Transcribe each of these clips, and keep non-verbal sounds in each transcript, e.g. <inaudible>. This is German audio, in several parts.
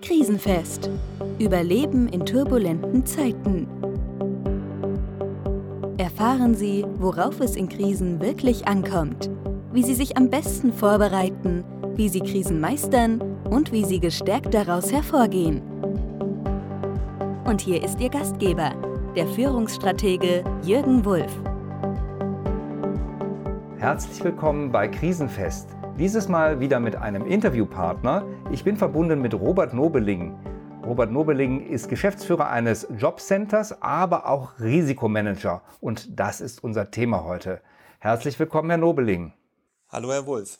Krisenfest. Überleben in turbulenten Zeiten. Erfahren Sie, worauf es in Krisen wirklich ankommt, wie Sie sich am besten vorbereiten, wie Sie Krisen meistern und wie Sie gestärkt daraus hervorgehen. Und hier ist Ihr Gastgeber, der Führungsstratege Jürgen Wulff. Herzlich willkommen bei Krisenfest. Dieses Mal wieder mit einem Interviewpartner. Ich bin verbunden mit Robert Nobeling. Robert Nobeling ist Geschäftsführer eines Jobcenters, aber auch Risikomanager. Und das ist unser Thema heute. Herzlich willkommen, Herr Nobeling. Hallo, Herr Wolf.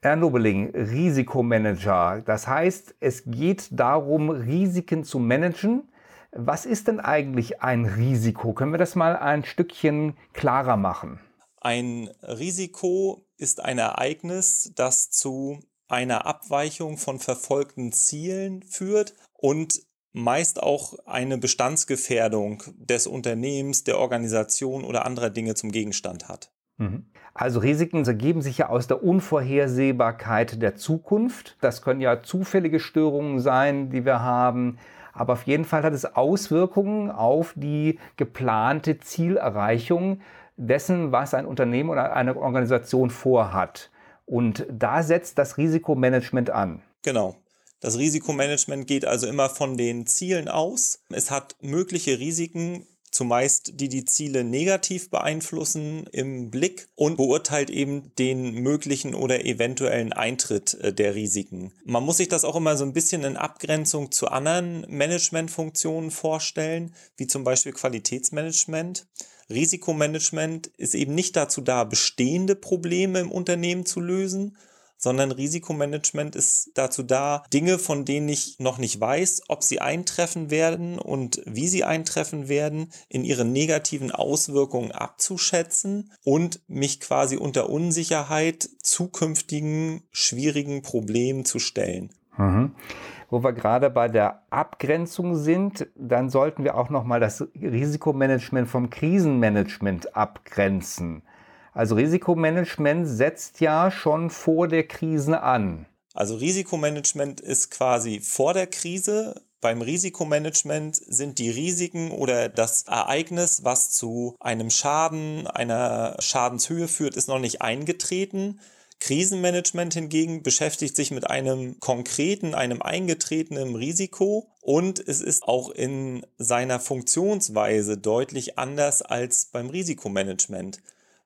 Herr Nobeling, Risikomanager. Das heißt, es geht darum, Risiken zu managen. Was ist denn eigentlich ein Risiko? Können wir das mal ein Stückchen klarer machen? Ein Risiko ist ein Ereignis, das zu einer Abweichung von verfolgten Zielen führt und meist auch eine Bestandsgefährdung des Unternehmens, der Organisation oder anderer Dinge zum Gegenstand hat. Mhm. Also Risiken ergeben sich ja aus der Unvorhersehbarkeit der Zukunft. Das können ja zufällige Störungen sein, die wir haben. Aber auf jeden Fall hat es Auswirkungen auf die geplante Zielerreichung dessen, was ein Unternehmen oder eine Organisation vorhat. Und da setzt das Risikomanagement an. Genau. Das Risikomanagement geht also immer von den Zielen aus. Es hat mögliche Risiken, zumeist die die Ziele negativ beeinflussen im Blick und beurteilt eben den möglichen oder eventuellen Eintritt äh, der Risiken. Man muss sich das auch immer so ein bisschen in Abgrenzung zu anderen Managementfunktionen vorstellen, wie zum Beispiel Qualitätsmanagement. Risikomanagement ist eben nicht dazu da, bestehende Probleme im Unternehmen zu lösen, sondern Risikomanagement ist dazu da, Dinge, von denen ich noch nicht weiß, ob sie eintreffen werden und wie sie eintreffen werden, in ihren negativen Auswirkungen abzuschätzen und mich quasi unter Unsicherheit zukünftigen schwierigen Problemen zu stellen. Mhm wo wir gerade bei der Abgrenzung sind, dann sollten wir auch noch mal das Risikomanagement vom Krisenmanagement abgrenzen. Also Risikomanagement setzt ja schon vor der Krise an. Also Risikomanagement ist quasi vor der Krise. Beim Risikomanagement sind die Risiken oder das Ereignis, was zu einem Schaden, einer Schadenshöhe führt, ist noch nicht eingetreten. Krisenmanagement hingegen beschäftigt sich mit einem konkreten, einem eingetretenen Risiko und es ist auch in seiner Funktionsweise deutlich anders als beim Risikomanagement.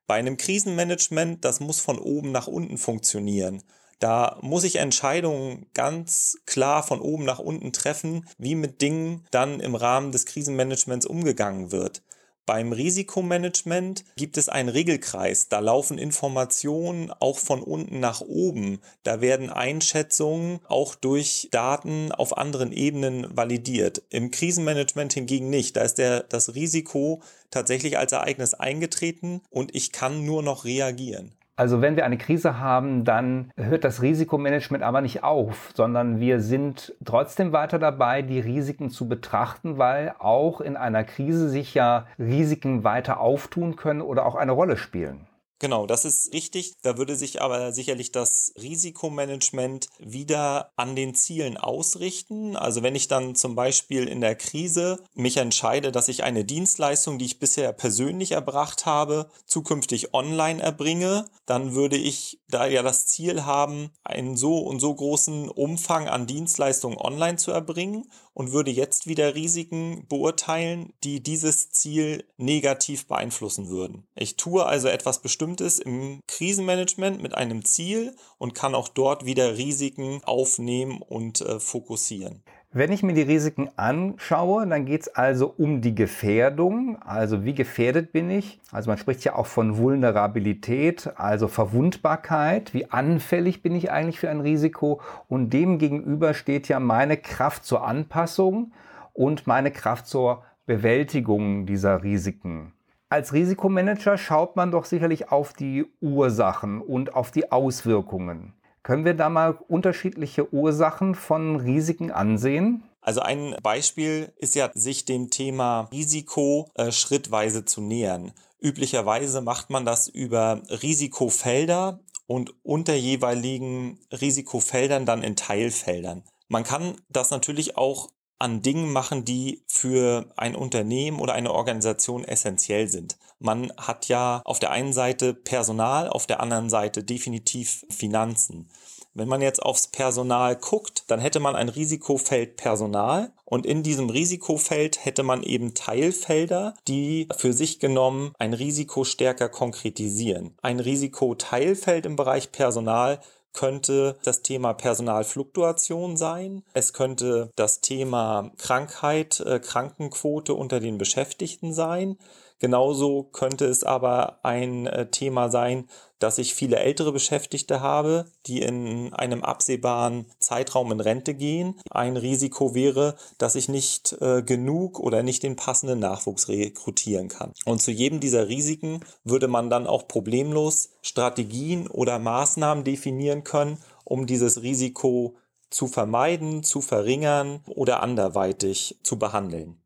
Bei einem Krisenmanagement, das muss von oben nach unten funktionieren. Da muss ich Entscheidungen ganz klar von oben nach unten treffen, wie mit Dingen dann im Rahmen des Krisenmanagements umgegangen wird. Beim Risikomanagement gibt es einen Regelkreis. Da laufen Informationen auch von unten nach oben. Da werden Einschätzungen auch durch Daten auf anderen Ebenen validiert. Im Krisenmanagement hingegen nicht. Da ist der, das Risiko tatsächlich als Ereignis eingetreten und ich kann nur noch reagieren. Also wenn wir eine Krise haben, dann hört das Risikomanagement aber nicht auf, sondern wir sind trotzdem weiter dabei, die Risiken zu betrachten, weil auch in einer Krise sich ja Risiken weiter auftun können oder auch eine Rolle spielen. Genau, das ist richtig. Da würde sich aber sicherlich das Risikomanagement wieder an den Zielen ausrichten. Also wenn ich dann zum Beispiel in der Krise mich entscheide, dass ich eine Dienstleistung, die ich bisher persönlich erbracht habe, zukünftig online erbringe, dann würde ich da ja das Ziel haben, einen so und so großen Umfang an Dienstleistungen online zu erbringen und würde jetzt wieder Risiken beurteilen, die dieses Ziel negativ beeinflussen würden. Ich tue also etwas Bestimmtes im Krisenmanagement mit einem Ziel und kann auch dort wieder Risiken aufnehmen und äh, fokussieren. Wenn ich mir die Risiken anschaue, dann geht es also um die Gefährdung. Also wie gefährdet bin ich? Also man spricht ja auch von Vulnerabilität, also Verwundbarkeit. Wie anfällig bin ich eigentlich für ein Risiko? Und dem gegenüber steht ja meine Kraft zur Anpassung und meine Kraft zur Bewältigung dieser Risiken. Als Risikomanager schaut man doch sicherlich auf die Ursachen und auf die Auswirkungen. Können wir da mal unterschiedliche Ursachen von Risiken ansehen? Also ein Beispiel ist ja, sich dem Thema Risiko äh, schrittweise zu nähern. Üblicherweise macht man das über Risikofelder und unter jeweiligen Risikofeldern dann in Teilfeldern. Man kann das natürlich auch an Dingen machen, die für ein Unternehmen oder eine Organisation essentiell sind. Man hat ja auf der einen Seite Personal, auf der anderen Seite definitiv Finanzen. Wenn man jetzt aufs Personal guckt, dann hätte man ein Risikofeld Personal und in diesem Risikofeld hätte man eben Teilfelder, die für sich genommen ein Risiko stärker konkretisieren. Ein Risikoteilfeld im Bereich Personal könnte das Thema Personalfluktuation sein. Es könnte das Thema Krankheit, äh, Krankenquote unter den Beschäftigten sein. Genauso könnte es aber ein äh, Thema sein, dass ich viele ältere Beschäftigte habe, die in einem absehbaren Zeitraum in Rente gehen. Ein Risiko wäre, dass ich nicht äh, genug oder nicht den passenden Nachwuchs rekrutieren kann. Und zu jedem dieser Risiken würde man dann auch problemlos Strategien oder Maßnahmen definieren können, um dieses Risiko zu vermeiden, zu verringern oder anderweitig zu behandeln.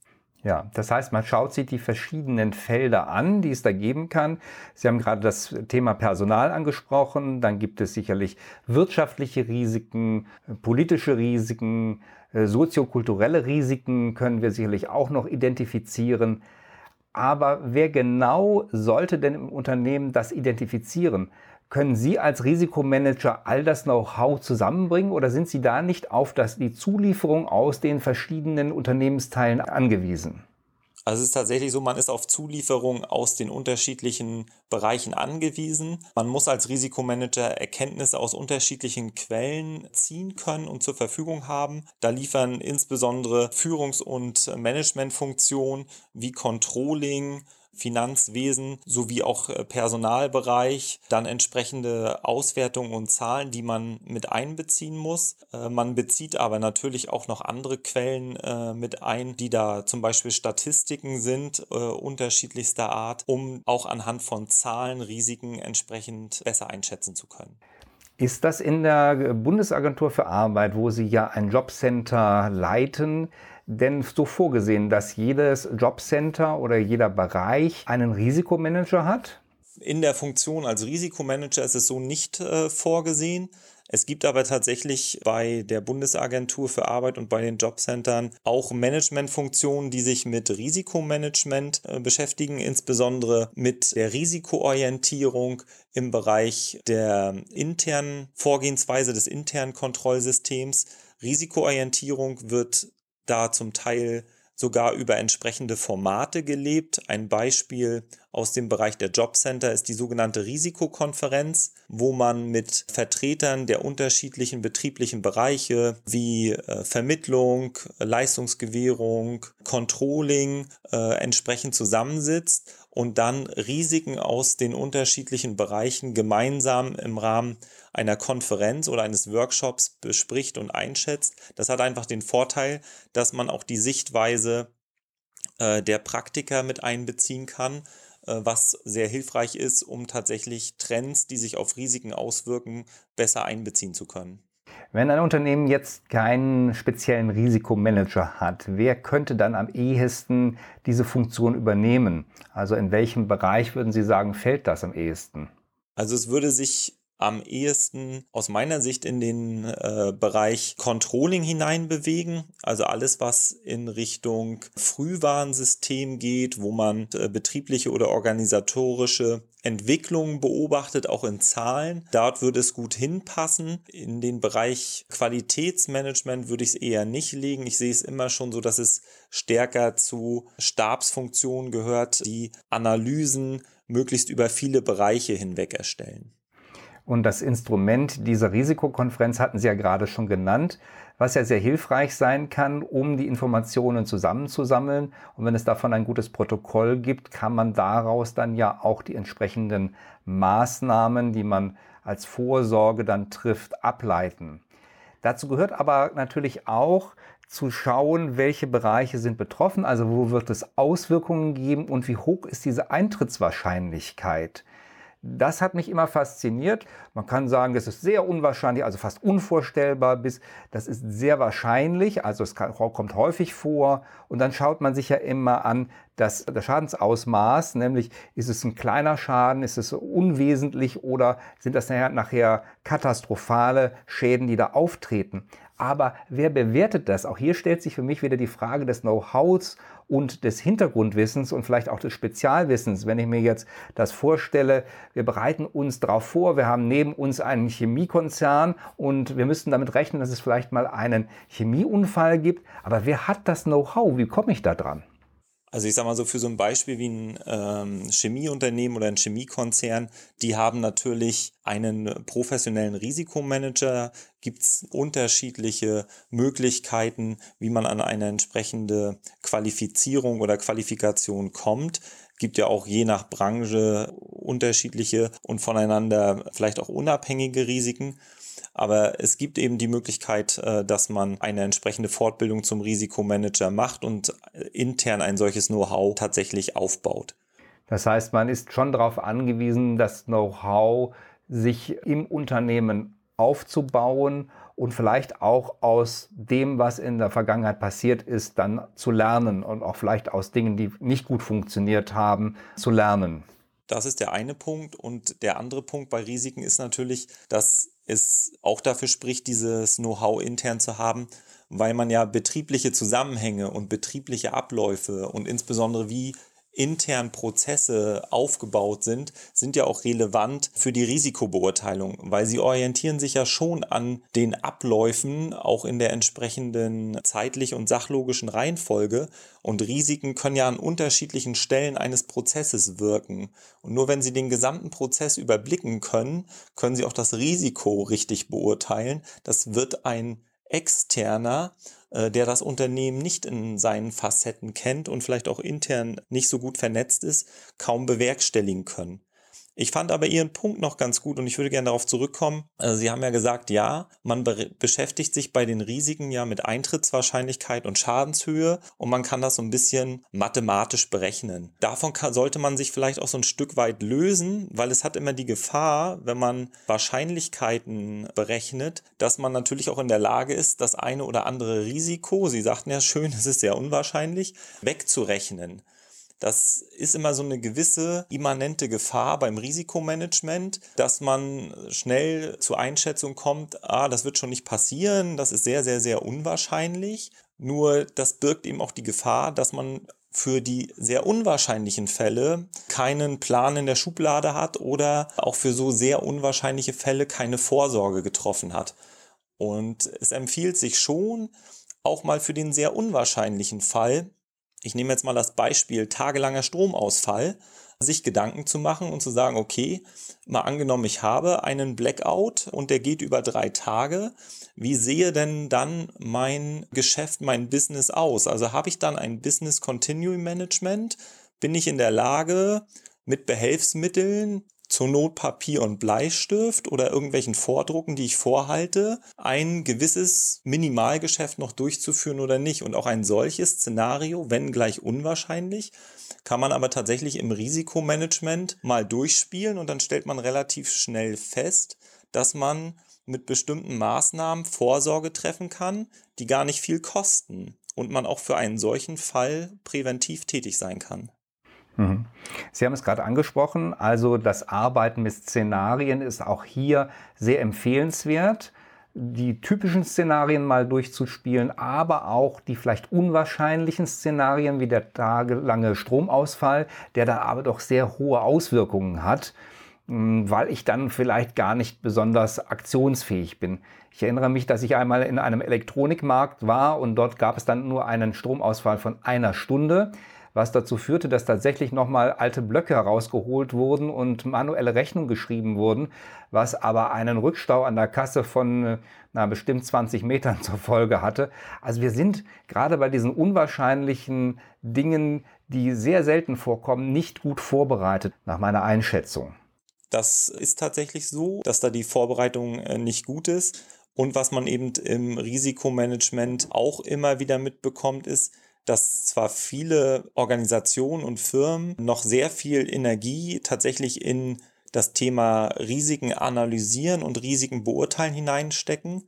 Ja, das heißt, man schaut sich die verschiedenen Felder an, die es da geben kann. Sie haben gerade das Thema Personal angesprochen. Dann gibt es sicherlich wirtschaftliche Risiken, politische Risiken, äh, soziokulturelle Risiken können wir sicherlich auch noch identifizieren. Aber wer genau sollte denn im Unternehmen das identifizieren? Können Sie als Risikomanager all das Know-how zusammenbringen oder sind Sie da nicht auf das, die Zulieferung aus den verschiedenen Unternehmensteilen angewiesen? Also es ist tatsächlich so, man ist auf Zulieferung aus den unterschiedlichen Bereichen angewiesen. Man muss als Risikomanager Erkenntnisse aus unterschiedlichen Quellen ziehen können und zur Verfügung haben. Da liefern insbesondere Führungs- und Managementfunktionen wie Controlling, Finanzwesen sowie auch äh, Personalbereich, dann entsprechende Auswertungen und Zahlen, die man mit einbeziehen muss. Äh, man bezieht aber natürlich auch noch andere Quellen äh, mit ein, die da zum Beispiel Statistiken sind, unterschiedlichster Art, um auch anhand von Zahlen Risiken entsprechend besser einschätzen zu können. Ist das in der Bundesagentur für Arbeit, wo Sie ja ein Jobcenter leiten, denn so vorgesehen, dass jedes Jobcenter oder jeder Bereich einen Risikomanager hat? In der Funktion als Risikomanager ist es so nicht äh, vorgesehen. Es gibt aber tatsächlich bei der Bundesagentur für Arbeit und bei den Jobcentern auch Managementfunktionen, die sich mit Risikomanagement äh, beschäftigen, insbesondere mit der Risikoorientierung im Bereich der internen Vorgehensweise des internen Kontrollsystems. Risikoorientierung wird da zum Teil sogar über entsprechende Formate gelebt. Ein Beispiel aus dem Bereich der Jobcenter ist die sogenannte Risikokonferenz, wo man mit Vertretern der unterschiedlichen betrieblichen Bereiche wie äh, Vermittlung, Leistungsgewährung, Controlling äh, entsprechend zusammensitzt und dann Risiken aus den unterschiedlichen Bereichen gemeinsam im Rahmen einer Konferenz oder eines Workshops bespricht und einschätzt. Das hat einfach den Vorteil, dass man auch die Sichtweise äh, der Praktiker mit einbeziehen kann, äh, was sehr hilfreich ist, um tatsächlich Trends, die sich auf Risiken auswirken, besser einbeziehen zu können. Wenn ein Unternehmen jetzt keinen speziellen Risikomanager hat, wer könnte dann am ehesten diese Funktion übernehmen? Also in welchem Bereich würden Sie sagen, fällt das am ehesten? Also es würde sich am ehesten aus meiner Sicht in den äh, Bereich Controlling hineinbewegen. Also alles, was in Richtung Frühwarnsystem geht, wo man äh, betriebliche oder organisatorische Entwicklungen beobachtet, auch in Zahlen. Dort würde es gut hinpassen. In den Bereich Qualitätsmanagement würde ich es eher nicht legen. Ich sehe es immer schon so, dass es stärker zu Stabsfunktionen gehört, die Analysen möglichst über viele Bereiche hinweg erstellen. Und das Instrument dieser Risikokonferenz hatten Sie ja gerade schon genannt, was ja sehr hilfreich sein kann, um die Informationen zusammenzusammeln. Und wenn es davon ein gutes Protokoll gibt, kann man daraus dann ja auch die entsprechenden Maßnahmen, die man als Vorsorge dann trifft, ableiten. Dazu gehört aber natürlich auch zu schauen, welche Bereiche sind betroffen, also wo wird es Auswirkungen geben und wie hoch ist diese Eintrittswahrscheinlichkeit Das hat mich immer fasziniert. Man kann sagen, das ist sehr unwahrscheinlich, also fast unvorstellbar, bis das ist sehr wahrscheinlich, also es kommt häufig vor. Und dann schaut man sich ja immer an, das, das Schadensausmaß, nämlich ist es ein kleiner Schaden, ist es unwesentlich oder sind das nachher katastrophale Schäden, die da auftreten. Aber wer bewertet das? Auch hier stellt sich für mich wieder die Frage des Know-hows und des Hintergrundwissens und vielleicht auch des Spezialwissens. Wenn ich mir jetzt das vorstelle, wir bereiten uns darauf vor, wir haben neben uns einen Chemiekonzern und wir müssten damit rechnen, dass es vielleicht mal einen Chemieunfall gibt. Aber wer hat das Know-how? Wie komme ich da dran? Also ich sage mal so, für so ein Beispiel wie ein ähm, Chemieunternehmen oder ein Chemiekonzern, die haben natürlich einen professionellen Risikomanager, gibt es unterschiedliche Möglichkeiten, wie man an eine entsprechende Qualifizierung oder Qualifikation kommt. Gibt ja auch je nach Branche unterschiedliche und voneinander vielleicht auch unabhängige Risiken. Aber es gibt eben die Möglichkeit, äh, dass man eine entsprechende Fortbildung zum Risikomanager macht und äh, intern ein solches Know-how tatsächlich aufbaut. Das heißt, man ist schon darauf angewiesen, das Know-how sich im Unternehmen aufzubauen und vielleicht auch aus dem, was in der Vergangenheit passiert ist, dann zu lernen und auch vielleicht aus Dingen, die nicht gut funktioniert haben, zu lernen. Das ist der eine Punkt. Und der andere Punkt bei Risiken ist natürlich, dass es auch dafür spricht, dieses Know-how intern zu haben, weil man ja betriebliche Zusammenhänge und betriebliche Abläufe und insbesondere wie intern Prozesse aufgebaut sind, sind ja auch relevant für die Risikobeurteilung, weil sie orientieren sich ja schon an den Abläufen, auch in der entsprechenden zeitlich und sachlogischen Reihenfolge. Und Risiken können ja an unterschiedlichen Stellen eines Prozesses wirken. Und nur wenn Sie den gesamten Prozess überblicken können, können Sie auch das Risiko richtig beurteilen. Das wird ein externer äh, der das Unternehmen nicht in seinen Facetten kennt und vielleicht auch intern nicht so gut vernetzt ist, kaum bewerkstelligen können. Ich fand aber Ihren Punkt noch ganz gut und ich würde gerne darauf zurückkommen. Also Sie haben ja gesagt, ja, man be beschäftigt sich bei den Risiken ja mit Eintrittswahrscheinlichkeit und Schadenshöhe und man kann das so ein bisschen mathematisch berechnen. Davon sollte man sich vielleicht auch so ein Stück weit lösen, weil es hat immer die Gefahr, wenn man Wahrscheinlichkeiten berechnet, dass man natürlich auch in der Lage ist, das eine oder andere Risiko, Sie sagten ja schön, <laughs> es ist sehr unwahrscheinlich, wegzurechnen. Das ist immer so eine gewisse immanente Gefahr beim Risikomanagement, dass man schnell zur Einschätzung kommt, ah, das wird schon nicht passieren, das ist sehr, sehr, sehr unwahrscheinlich. Nur das birgt eben auch die Gefahr, dass man für die sehr unwahrscheinlichen Fälle keinen Plan in der Schublade hat oder auch für so sehr unwahrscheinliche Fälle keine Vorsorge getroffen hat. Und es empfiehlt sich schon, auch mal für den sehr unwahrscheinlichen Fall ich nehme jetzt mal das Beispiel tagelanger Stromausfall, sich Gedanken zu machen und zu sagen, okay, mal angenommen, ich habe einen Blackout und der geht über drei Tage. Wie sehe denn dann mein Geschäft, mein Business aus? Also habe ich dann ein Business Continuing Management? Bin ich in der Lage, mit Behelfsmitteln zur Not Papier und Bleistift oder irgendwelchen Vordrucken, die ich vorhalte, ein gewisses Minimalgeschäft noch durchzuführen oder nicht. Und auch ein solches Szenario, wenn gleich unwahrscheinlich, kann man aber tatsächlich im Risikomanagement mal durchspielen und dann stellt man relativ schnell fest, dass man mit bestimmten Maßnahmen Vorsorge treffen kann, die gar nicht viel kosten und man auch für einen solchen Fall präventiv tätig sein kann. Mhm. Sie haben es gerade angesprochen, also das Arbeiten mit Szenarien ist auch hier sehr empfehlenswert, die typischen Szenarien mal durchzuspielen, aber auch die vielleicht unwahrscheinlichen Szenarien wie der tagelange Stromausfall, der da aber doch sehr hohe Auswirkungen hat, hm, weil ich dann vielleicht gar nicht besonders aktionsfähig bin. Ich erinnere mich, dass ich einmal in einem Elektronikmarkt war und dort gab es dann nur einen Stromausfall von einer Stunde was dazu führte, dass tatsächlich nochmal alte Blöcke herausgeholt wurden und manuelle Rechnungen geschrieben wurden, was aber einen Rückstau an der Kasse von äh, na, bestimmt 20 Metern <laughs> zur Folge hatte. Also wir sind gerade bei diesen unwahrscheinlichen Dingen, die sehr selten vorkommen, nicht gut vorbereitet, nach meiner Einschätzung. Das ist tatsächlich so, dass da die Vorbereitung äh, nicht gut ist. Und was man eben im Risikomanagement auch immer wieder mitbekommt, ist, dass zwar viele Organisationen und Firmen noch sehr viel Energie tatsächlich in das Thema Risiken analysieren und Risiken beurteilen hineinstecken,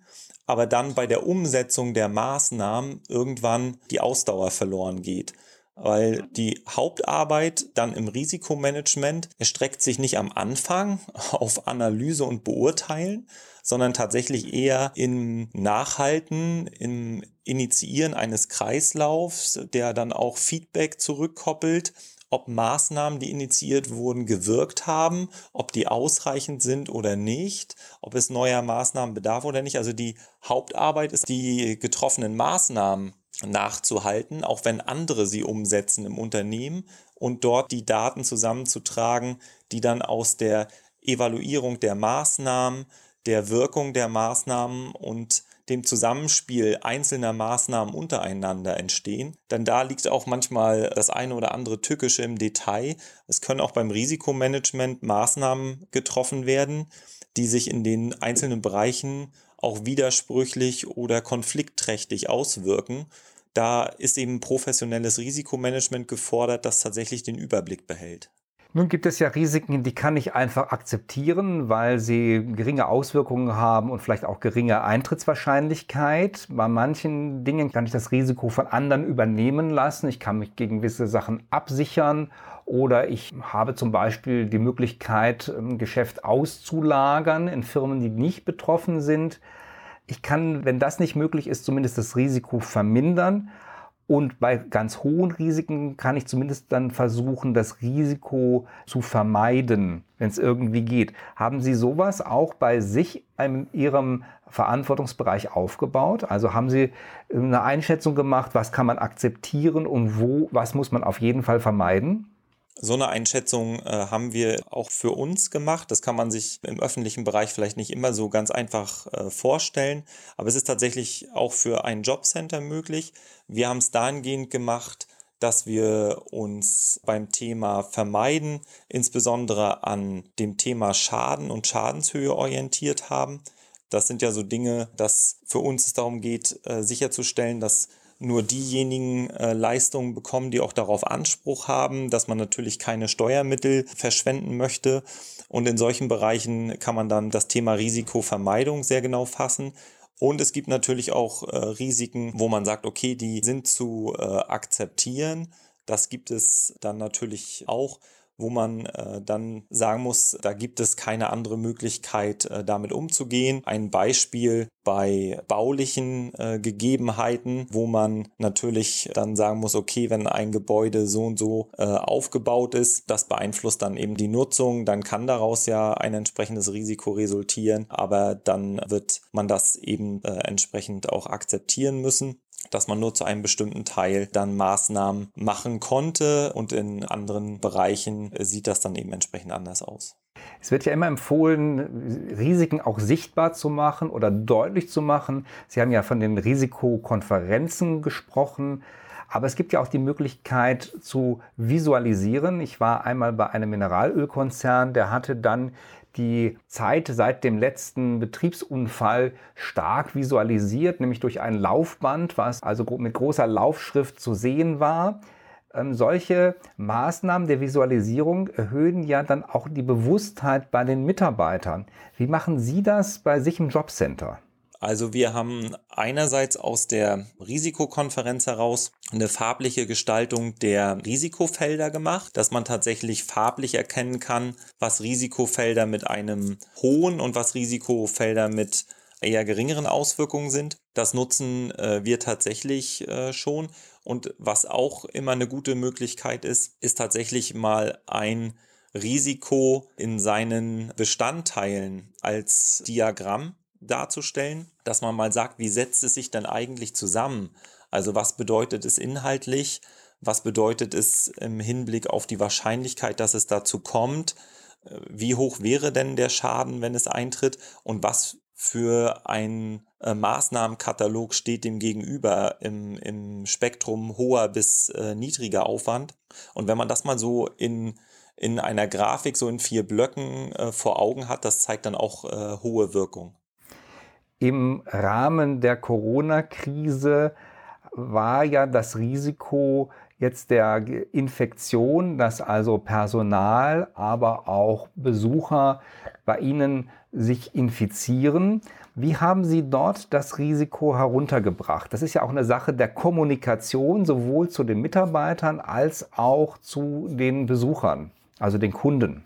aber dann bei der Umsetzung der Maßnahmen irgendwann die Ausdauer verloren geht weil die Hauptarbeit dann im Risikomanagement erstreckt sich nicht am Anfang <laughs> auf Analyse und Beurteilen, sondern tatsächlich eher im Nachhalten, im Initiieren eines Kreislaufs, der dann auch Feedback zurückkoppelt, ob Maßnahmen, die initiiert wurden, gewirkt haben, ob die ausreichend sind oder nicht, ob es neuer Maßnahmen bedarf oder nicht. Also die Hauptarbeit ist, die getroffenen Maßnahmen nachzuhalten, auch wenn andere sie umsetzen im Unternehmen und dort die Daten zusammenzutragen, die dann aus der Evaluierung der Maßnahmen, der Wirkung der Maßnahmen und dem Zusammenspiel einzelner Maßnahmen untereinander entstehen. Denn da liegt auch manchmal das eine oder andere Tückische im Detail. Es können auch beim Risikomanagement Maßnahmen getroffen werden, die sich in den einzelnen Bereichen auch widersprüchlich oder konfliktträchtig auswirken. Da ist eben professionelles Risikomanagement gefordert, das tatsächlich den Überblick behält. Nun gibt es ja Risiken, die kann ich einfach akzeptieren, weil sie geringe Auswirkungen haben und vielleicht auch geringe Eintrittswahrscheinlichkeit. Bei manchen Dingen kann ich das Risiko von anderen übernehmen lassen. Ich kann mich gegen gewisse Sachen absichern oder ich habe zum Beispiel die Möglichkeit, ein Geschäft auszulagern in Firmen, die nicht betroffen sind. Ich kann, wenn das nicht möglich ist, zumindest das Risiko vermindern. Und bei ganz hohen Risiken kann ich zumindest dann versuchen, das Risiko zu vermeiden, wenn es irgendwie geht. Haben Sie sowas auch bei sich in Ihrem Verantwortungsbereich aufgebaut? Also haben Sie eine Einschätzung gemacht, was kann man akzeptieren und wo, was muss man auf jeden Fall vermeiden? So eine Einschätzung äh, haben wir auch für uns gemacht. Das kann man sich im öffentlichen Bereich vielleicht nicht immer so ganz einfach äh, vorstellen, aber es ist tatsächlich auch für ein Jobcenter möglich. Wir haben es dahingehend gemacht, dass wir uns beim Thema Vermeiden insbesondere an dem Thema Schaden und Schadenshöhe orientiert haben. Das sind ja so Dinge, dass für uns es darum geht, äh, sicherzustellen, dass nur diejenigen äh, Leistungen bekommen, die auch darauf Anspruch haben, dass man natürlich keine Steuermittel verschwenden möchte. Und in solchen Bereichen kann man dann das Thema Risikovermeidung sehr genau fassen. Und es gibt natürlich auch äh, Risiken, wo man sagt, okay, die sind zu äh, akzeptieren. Das gibt es dann natürlich auch wo man äh, dann sagen muss, da gibt es keine andere Möglichkeit, äh, damit umzugehen. Ein Beispiel bei baulichen äh, Gegebenheiten, wo man natürlich dann sagen muss, okay, wenn ein Gebäude so und so äh, aufgebaut ist, das beeinflusst dann eben die Nutzung, dann kann daraus ja ein entsprechendes Risiko resultieren, aber dann wird man das eben äh, entsprechend auch akzeptieren müssen dass man nur zu einem bestimmten Teil dann Maßnahmen machen konnte und in anderen Bereichen sieht das dann eben entsprechend anders aus. Es wird ja immer empfohlen, Risiken auch sichtbar zu machen oder deutlich zu machen. Sie haben ja von den Risikokonferenzen gesprochen. Aber es gibt ja auch die Möglichkeit zu visualisieren. Ich war einmal bei einem Mineralölkonzern, der hatte dann die Zeit seit dem letzten Betriebsunfall stark visualisiert, nämlich durch ein Laufband, was also mit großer Laufschrift zu sehen war. Ähm, solche Maßnahmen der Visualisierung erhöhen ja dann auch die Bewusstheit bei den Mitarbeitern. Wie machen Sie das bei sich im Jobcenter? Also wir haben einerseits aus der Risikokonferenz heraus eine farbliche Gestaltung der Risikofelder gemacht, dass man tatsächlich farblich erkennen kann, was Risikofelder mit einem hohen und was Risikofelder mit eher geringeren Auswirkungen sind. Das nutzen äh, wir tatsächlich äh, schon. Und was auch immer eine gute Möglichkeit ist, ist tatsächlich mal ein Risiko in seinen Bestandteilen als Diagramm darzustellen, dass man mal sagt, wie setzt es sich denn eigentlich zusammen? Also was bedeutet es inhaltlich? Was bedeutet es im Hinblick auf die Wahrscheinlichkeit, dass es dazu kommt? Wie hoch wäre denn der Schaden, wenn es eintritt? Und was für ein äh, Maßnahmenkatalog steht dem gegenüber im, im Spektrum hoher bis äh, niedriger Aufwand? Und wenn man das mal so in in einer Grafik so in vier Blöcken äh, vor Augen hat, das zeigt dann auch äh, hohe Wirkung. Im Rahmen der Corona-Krise war ja das Risiko jetzt der Infektion, dass also Personal, aber auch Besucher bei Ihnen sich infizieren. Wie haben Sie dort das Risiko heruntergebracht? Das ist ja auch eine Sache der Kommunikation, sowohl zu den Mitarbeitern als auch zu den Besuchern, also den Kunden.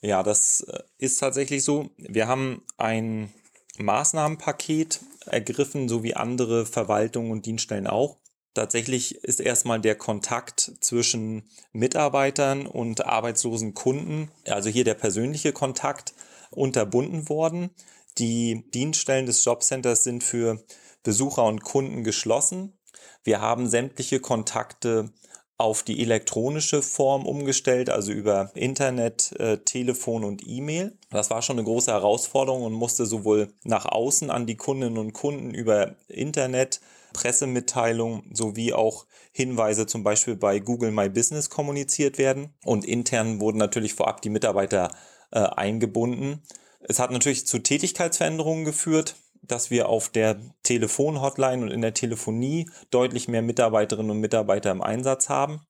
Ja, das äh, ist tatsächlich so. Wir haben ein Maßnahmenpaket ergriffen, so wie andere Verwaltungen und Dienststellen auch. Tatsächlich ist erstmal der Kontakt zwischen Mitarbeitern und arbeitslosen Kunden, also hier der persönliche Kontakt, unterbunden worden. Die Dienststellen des Jobcenters sind für Besucher und Kunden geschlossen. Wir haben sämtliche Kontakte auf die elektronische Form umgestellt, also über Internet, äh, Telefon und E-Mail. Das war schon eine große Herausforderung und musste sowohl nach außen an die Kundinnen und Kunden über Internet, Pressemitteilungen sowie auch Hinweise zum Beispiel bei Google My Business kommuniziert werden. Und intern wurden natürlich vorab die Mitarbeiter äh, eingebunden. Es hat natürlich zu Tätigkeitsveränderungen geführt, dass wir auf der Telefonhotline und in der Telefonie deutlich mehr Mitarbeiterinnen und Mitarbeiter im Einsatz haben.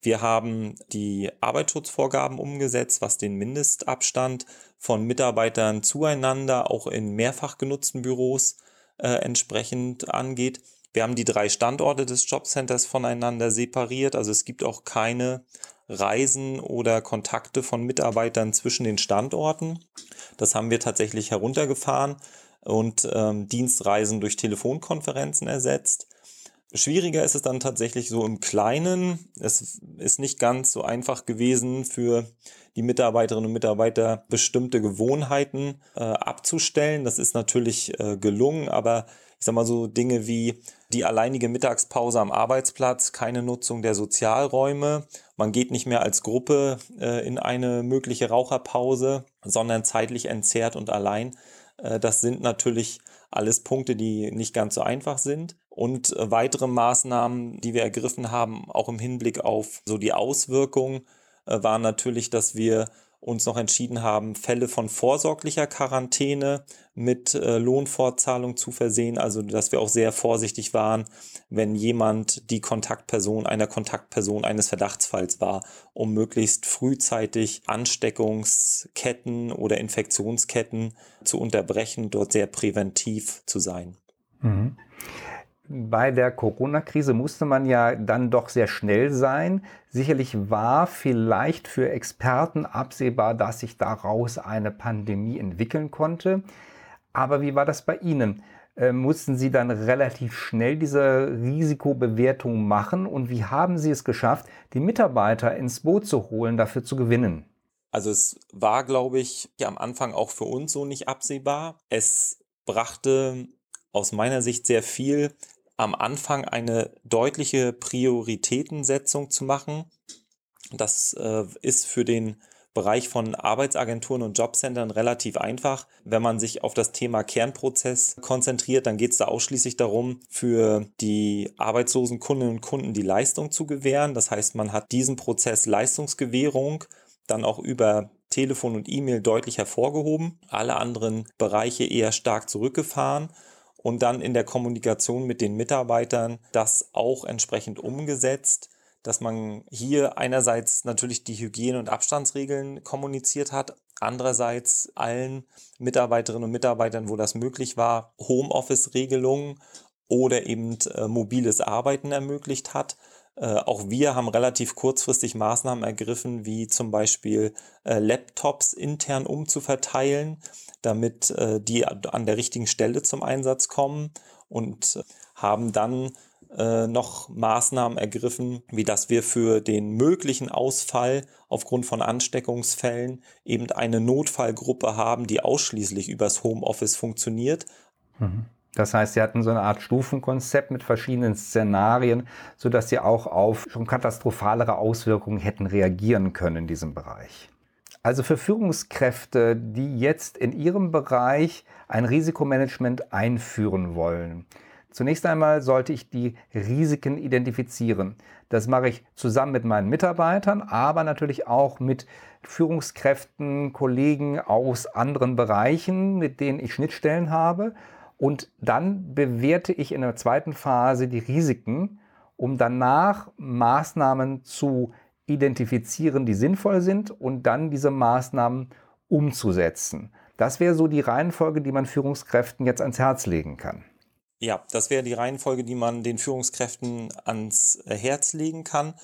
Wir haben die Arbeitsschutzvorgaben umgesetzt, was den Mindestabstand von Mitarbeitern zueinander auch in mehrfach genutzten Büros äh, entsprechend angeht. Wir haben die drei Standorte des Jobcenters voneinander separiert, also es gibt auch keine Reisen oder Kontakte von Mitarbeitern zwischen den Standorten. Das haben wir tatsächlich heruntergefahren und ähm, Dienstreisen durch Telefonkonferenzen ersetzt. Schwieriger ist es dann tatsächlich so im Kleinen. Es ist nicht ganz so einfach gewesen für die Mitarbeiterinnen und Mitarbeiter bestimmte Gewohnheiten äh, abzustellen. Das ist natürlich äh, gelungen, aber ich sag mal so Dinge wie die alleinige Mittagspause am Arbeitsplatz, keine Nutzung der Sozialräume, man geht nicht mehr als Gruppe äh, in eine mögliche Raucherpause, sondern zeitlich entzerrt und allein. Äh, das sind natürlich alles Punkte, die nicht ganz so einfach sind. Und äh, weitere Maßnahmen, die wir ergriffen haben, auch im Hinblick auf so die Auswirkungen, äh, waren natürlich, dass wir uns noch entschieden haben, Fälle von vorsorglicher Quarantäne mit äh, Lohnfortzahlung zu versehen. Also, dass wir auch sehr vorsichtig waren, wenn jemand die Kontaktperson einer Kontaktperson eines Verdachtsfalls war, um möglichst frühzeitig Ansteckungsketten oder Infektionsketten zu unterbrechen, dort sehr präventiv zu sein. Mhm. Bei der Corona-Krise musste man ja dann doch sehr schnell sein. Sicherlich war vielleicht für Experten absehbar, dass sich daraus eine Pandemie entwickeln konnte. Aber wie war das bei Ihnen? Äh, mussten Sie dann relativ schnell diese Risikobewertung machen? Und wie haben Sie es geschafft, die Mitarbeiter ins Boot zu holen, dafür zu gewinnen? Also es war, glaube ich, am Anfang auch für uns so nicht absehbar. Es brachte aus meiner Sicht sehr viel, am Anfang eine deutliche Prioritätensetzung zu machen. Das äh, ist für den Bereich von Arbeitsagenturen und Jobcentern relativ einfach. Wenn man sich auf das Thema Kernprozess konzentriert, dann geht es da ausschließlich darum, für die arbeitslosen Kundinnen und Kunden die Leistung zu gewähren. Das heißt, man hat diesen Prozess Leistungsgewährung dann auch über Telefon und E-Mail deutlich hervorgehoben, alle anderen Bereiche eher stark zurückgefahren und dann in der Kommunikation mit den Mitarbeitern das auch entsprechend umgesetzt, dass man hier einerseits natürlich die Hygiene- und Abstandsregeln kommuniziert hat, andererseits allen Mitarbeiterinnen und Mitarbeitern, wo das möglich war, Homeoffice-Regelungen oder eben äh, mobiles Arbeiten ermöglicht hat. Äh, auch wir haben relativ kurzfristig Maßnahmen ergriffen, wie zum Beispiel äh, Laptops intern umzuverteilen, damit äh, die an der richtigen Stelle zum Einsatz kommen und haben dann noch Maßnahmen ergriffen, wie dass wir für den möglichen Ausfall aufgrund von Ansteckungsfällen eben eine Notfallgruppe haben, die ausschließlich übers Homeoffice funktioniert. Mhm. Das heißt, sie hatten so eine Art Stufenkonzept mit verschiedenen Szenarien, sodass sie auch auf schon katastrophalere Auswirkungen hätten reagieren können in diesem Bereich. Also für Führungskräfte, die jetzt in ihrem Bereich ein Risikomanagement einführen wollen. Zunächst einmal sollte ich die Risiken identifizieren. Das mache ich zusammen mit meinen Mitarbeitern, aber natürlich auch mit Führungskräften, Kollegen aus anderen Bereichen, mit denen ich Schnittstellen habe. Und dann bewerte ich in der zweiten Phase die Risiken um danach Maßnahmen zu identifizieren, die sinnvoll sind und dann diese Maßnahmen umzusetzen. Das wäre so die Reihenfolge, die man Führungskräften jetzt ans Herz legen kann. Ja, das wäre die Reihenfolge, die man den Führungskräften ans Herz legen kann.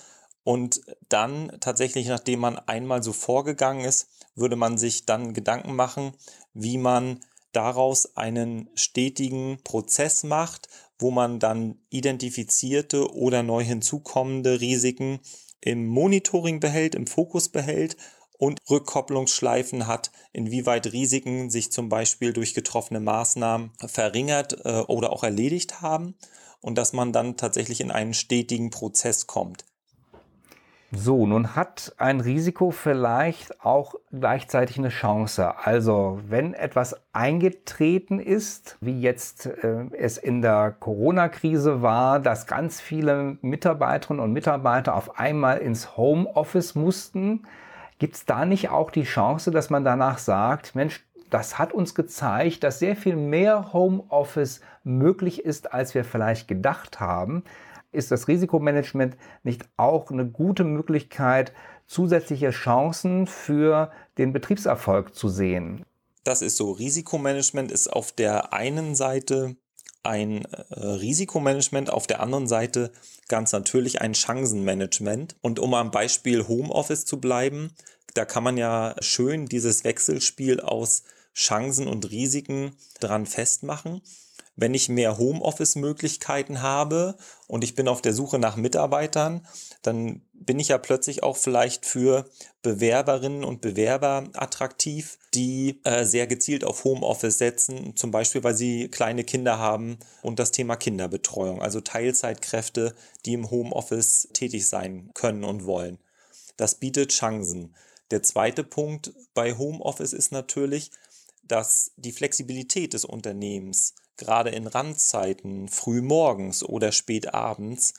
Und dann tatsächlich, nachdem man einmal so vorgegangen ist, würde man sich dann Gedanken machen, wie man daraus einen stetigen Prozess macht, wo man dann identifizierte oder neu hinzukommende Risiken im Monitoring behält, im Fokus behält und Rückkopplungsschleifen hat, inwieweit Risiken sich zum Beispiel durch getroffene Maßnahmen verringert äh, oder auch erledigt haben und dass man dann tatsächlich in einen stetigen Prozess kommt. So, nun hat ein Risiko vielleicht auch gleichzeitig eine Chance. Also wenn etwas eingetreten ist, wie jetzt äh, es in der Corona-Krise war, dass ganz viele Mitarbeiterinnen und Mitarbeiter auf einmal ins Homeoffice mussten, gibt es da nicht auch die Chance, dass man danach sagt, Mensch, das hat uns gezeigt, dass sehr viel mehr Homeoffice möglich ist, als wir vielleicht gedacht haben ist das Risikomanagement nicht auch eine gute Möglichkeit, zusätzliche Chancen für den Betriebserfolg zu sehen? Das ist so. Risikomanagement ist auf der einen Seite ein äh, Risikomanagement, auf der anderen Seite ganz natürlich ein Chancenmanagement. Und um am Beispiel Homeoffice zu bleiben, da kann man ja schön dieses Wechselspiel aus Chancen und Risiken dran festmachen wenn ich mehr Homeoffice-Möglichkeiten habe und ich bin auf der Suche nach Mitarbeitern, dann bin ich ja plötzlich auch vielleicht für Bewerberinnen und Bewerber attraktiv, die äh, sehr gezielt auf Homeoffice setzen, zum Beispiel weil sie kleine Kinder haben und das Thema Kinderbetreuung, also Teilzeitkräfte, die im Homeoffice tätig sein können und wollen. Das bietet Chancen. Der zweite Punkt bei Homeoffice ist natürlich, dass die Flexibilität des Unternehmens gerade in Randzeiten, früh morgens oder spät abends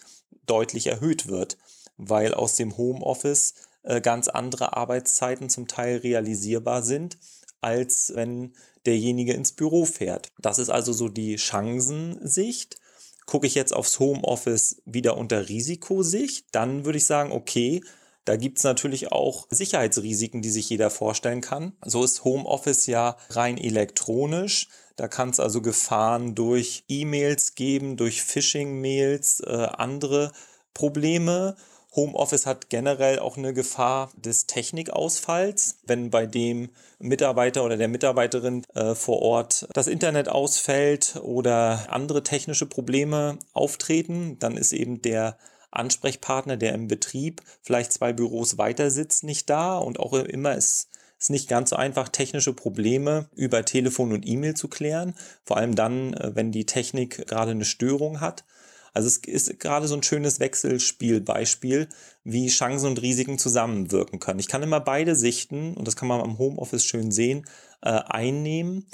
deutlich erhöht wird, weil aus dem Homeoffice äh, ganz andere Arbeitszeiten zum Teil realisierbar sind, als wenn derjenige ins Büro fährt. Das ist also so die Chancensicht. Gucke ich jetzt aufs Homeoffice wieder unter Risikosicht, dann würde ich sagen, okay, da gibt es natürlich auch Sicherheitsrisiken, die sich jeder vorstellen kann. So ist Homeoffice ja rein elektronisch. Da kann es also Gefahren durch E-Mails geben, durch Phishing-Mails, äh, andere Probleme. Homeoffice hat generell auch eine Gefahr des Technikausfalls. Wenn bei dem Mitarbeiter oder der Mitarbeiterin äh, vor Ort das Internet ausfällt oder andere technische Probleme auftreten, dann ist eben der Ansprechpartner, der im Betrieb vielleicht zwei Büros weiter sitzt, nicht da und auch immer ist ist nicht ganz so einfach, technische Probleme über Telefon und E-Mail zu klären. Vor allem dann, äh, wenn die Technik gerade eine Störung hat. Also es ist gerade so ein schönes Wechselspielbeispiel, wie Chancen und Risiken zusammenwirken können. Ich kann immer beide Sichten, und das kann man am Homeoffice schön sehen, äh, einnehmen.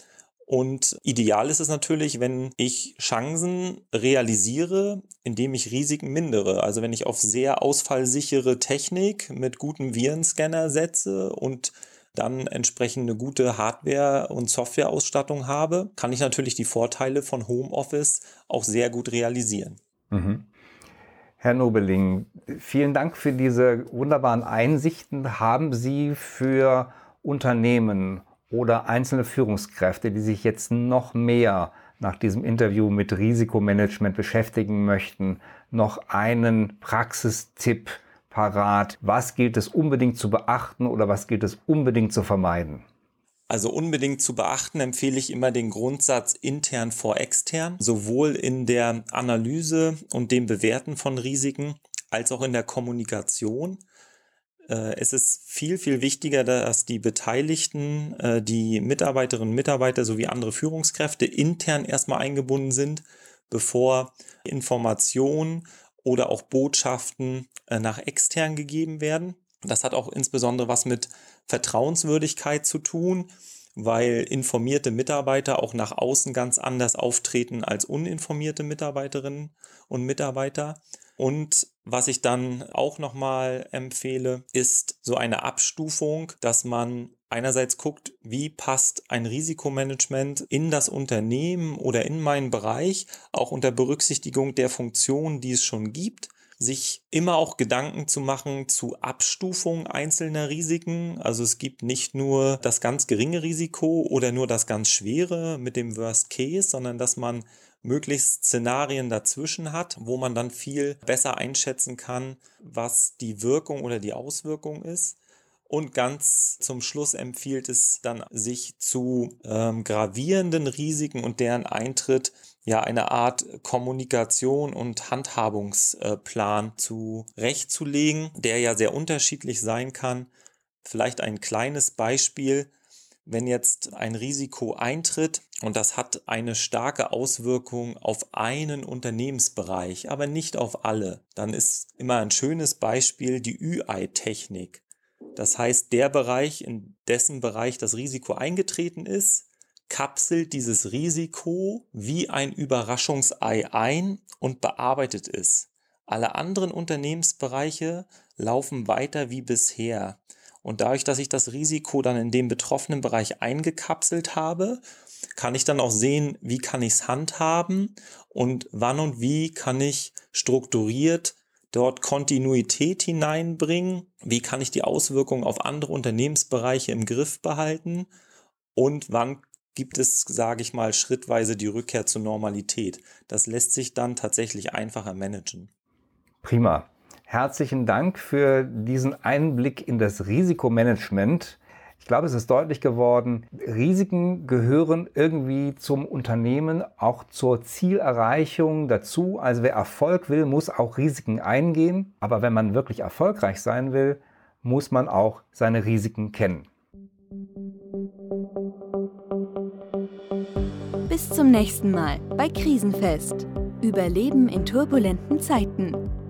Und ideal ist es natürlich, wenn ich Chancen realisiere, indem ich Risiken mindere. Also wenn ich auf sehr ausfallsichere Technik mit gutem Virenscanner setze und dann entsprechend eine gute Hardware- und Softwareausstattung habe, kann ich natürlich die Vorteile von Homeoffice auch sehr gut realisieren. Mhm. Herr Nobeling, vielen Dank für diese wunderbaren Einsichten. Haben Sie für Unternehmen oder einzelne Führungskräfte, die sich jetzt noch mehr nach diesem Interview mit Risikomanagement beschäftigen möchten, noch einen Praxistipp, parat? Was gilt es unbedingt zu beachten oder was gilt es unbedingt zu vermeiden? Also unbedingt zu beachten empfehle ich immer den Grundsatz intern vor extern, sowohl in der Analyse und dem Bewerten von Risiken als auch in der Kommunikation. Äh, es ist viel, viel wichtiger, dass die Beteiligten, äh, die Mitarbeiterinnen und Mitarbeiter sowie andere Führungskräfte intern erstmal eingebunden sind, bevor Informationen oder auch Botschaften äh, nach extern gegeben werden. Das hat auch insbesondere was mit Vertrauenswürdigkeit zu tun, weil informierte Mitarbeiter auch nach außen ganz anders auftreten als uninformierte Mitarbeiterinnen und Mitarbeiter. Und was ich dann auch nochmal empfehle, ist so eine Abstufung, dass man einerseits guckt, wie passt ein Risikomanagement in das Unternehmen oder in meinen Bereich, auch unter Berücksichtigung der Funktionen, die es schon gibt sich immer auch Gedanken zu machen zu Abstufung einzelner Risiken. Also es gibt nicht nur das ganz geringe Risiko oder nur das ganz schwere mit dem Worst Case, sondern dass man möglichst Szenarien dazwischen hat, wo man dann viel besser einschätzen kann, was die Wirkung oder die Auswirkung ist. Und ganz zum Schluss empfiehlt es dann, sich zu ähm, gravierenden Risiken und deren Eintritt ja eine Art Kommunikation und Handhabungsplan zurechtzulegen, der ja sehr unterschiedlich sein kann. Vielleicht ein kleines Beispiel. Wenn jetzt ein Risiko eintritt und das hat eine starke Auswirkung auf einen Unternehmensbereich, aber nicht auf alle, dann ist immer ein schönes Beispiel die UI-Technik. Das heißt, der Bereich, in dessen Bereich das Risiko eingetreten ist, kapselt dieses Risiko wie ein Überraschungsei ein und bearbeitet es. Alle anderen Unternehmensbereiche laufen weiter wie bisher. Und dadurch, dass ich das Risiko dann in dem betroffenen Bereich eingekapselt habe, kann ich dann auch sehen, wie kann ich es handhaben und wann und wie kann ich strukturiert dort Kontinuität hineinbringen? Wie kann ich die Auswirkungen auf andere Unternehmensbereiche im Griff behalten? Und wann gibt es, sage ich mal, schrittweise die Rückkehr zur Normalität? Das lässt sich dann tatsächlich einfacher managen. Prima. Herzlichen Dank für diesen Einblick in das Risikomanagement ich glaube, es ist deutlich geworden, Risiken gehören irgendwie zum Unternehmen, auch zur Zielerreichung dazu. Also wer Erfolg will, muss auch Risiken eingehen. Aber wenn man wirklich erfolgreich sein will, muss man auch seine Risiken kennen. Bis zum nächsten Mal bei Krisenfest. Überleben in turbulenten Zeiten.